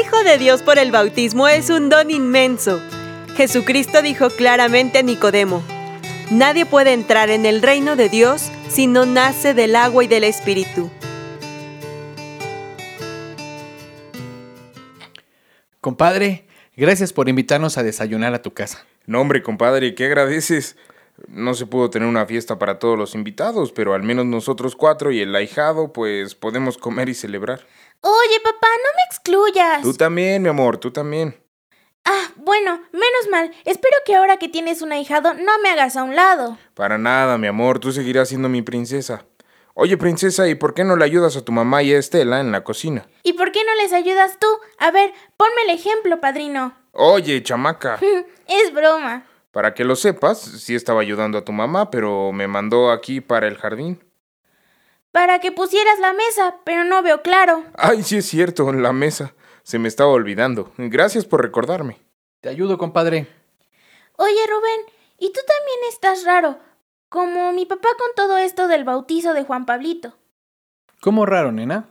hijo de Dios por el bautismo es un don inmenso. Jesucristo dijo claramente a Nicodemo, Nadie puede entrar en el reino de Dios si no nace del agua y del Espíritu. Compadre, gracias por invitarnos a desayunar a tu casa. No, hombre, compadre, ¿qué agradeces? No se pudo tener una fiesta para todos los invitados, pero al menos nosotros cuatro y el ahijado, pues podemos comer y celebrar. Oye, papá, no me excluyas. Tú también, mi amor, tú también. Ah, bueno, menos mal. Espero que ahora que tienes un ahijado no me hagas a un lado. Para nada, mi amor, tú seguirás siendo mi princesa. Oye, princesa, ¿y por qué no le ayudas a tu mamá y a Estela en la cocina? ¿Y por qué no les ayudas tú? A ver, ponme el ejemplo, padrino. Oye, chamaca. es broma. Para que lo sepas, sí estaba ayudando a tu mamá, pero me mandó aquí para el jardín. Para que pusieras la mesa, pero no veo claro. Ay, sí es cierto, la mesa. Se me estaba olvidando. Gracias por recordarme. Te ayudo, compadre. Oye, Rubén, ¿y tú también estás raro? Como mi papá con todo esto del bautizo de Juan Pablito. ¿Cómo raro, nena?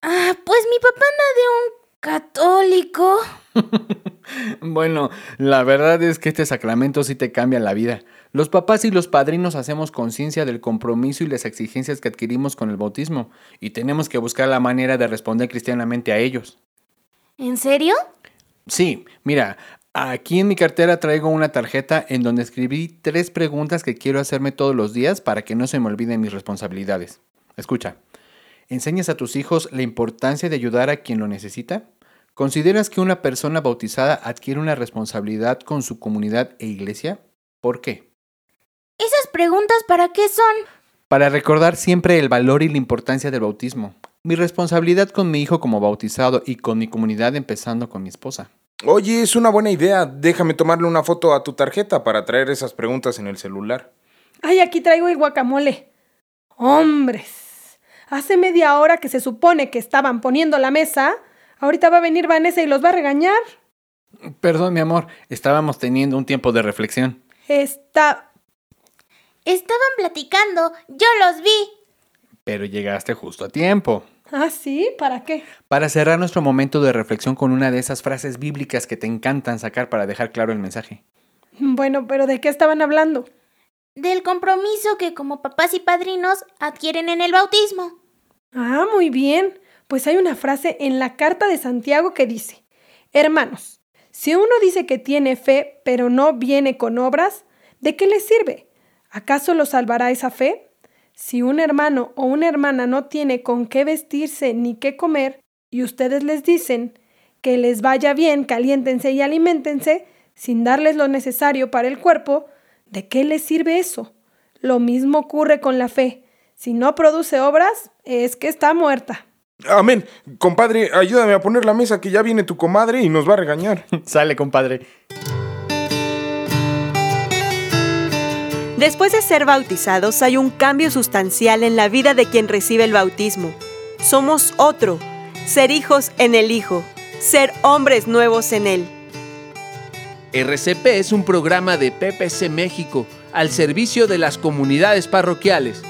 Ah, pues mi papá anda de un católico. bueno, la verdad es que este sacramento sí te cambia la vida. Los papás y los padrinos hacemos conciencia del compromiso y las exigencias que adquirimos con el bautismo, y tenemos que buscar la manera de responder cristianamente a ellos. ¿En serio? Sí, mira, aquí en mi cartera traigo una tarjeta en donde escribí tres preguntas que quiero hacerme todos los días para que no se me olviden mis responsabilidades. Escucha, ¿enseñas a tus hijos la importancia de ayudar a quien lo necesita? ¿Consideras que una persona bautizada adquiere una responsabilidad con su comunidad e iglesia? ¿Por qué? ¿Esas preguntas para qué son? Para recordar siempre el valor y la importancia del bautismo. Mi responsabilidad con mi hijo como bautizado y con mi comunidad empezando con mi esposa. Oye, es una buena idea. Déjame tomarle una foto a tu tarjeta para traer esas preguntas en el celular. Ay, aquí traigo el guacamole. Hombres, hace media hora que se supone que estaban poniendo la mesa. Ahorita va a venir Vanessa y los va a regañar. Perdón, mi amor, estábamos teniendo un tiempo de reflexión. Está... Estaban platicando, yo los vi. Pero llegaste justo a tiempo. ¿Ah, sí? ¿Para qué? Para cerrar nuestro momento de reflexión con una de esas frases bíblicas que te encantan sacar para dejar claro el mensaje. Bueno, pero ¿de qué estaban hablando? Del compromiso que como papás y padrinos adquieren en el bautismo. Ah, muy bien. Pues hay una frase en la carta de Santiago que dice, Hermanos, si uno dice que tiene fe, pero no viene con obras, ¿de qué le sirve? ¿Acaso lo salvará esa fe? Si un hermano o una hermana no tiene con qué vestirse ni qué comer, y ustedes les dicen que les vaya bien, caliéntense y aliméntense, sin darles lo necesario para el cuerpo, ¿de qué les sirve eso? Lo mismo ocurre con la fe. Si no produce obras, es que está muerta. Amén. Compadre, ayúdame a poner la mesa que ya viene tu comadre y nos va a regañar. Sale, compadre. Después de ser bautizados hay un cambio sustancial en la vida de quien recibe el bautismo. Somos otro, ser hijos en el Hijo, ser hombres nuevos en Él. RCP es un programa de PPC México al servicio de las comunidades parroquiales.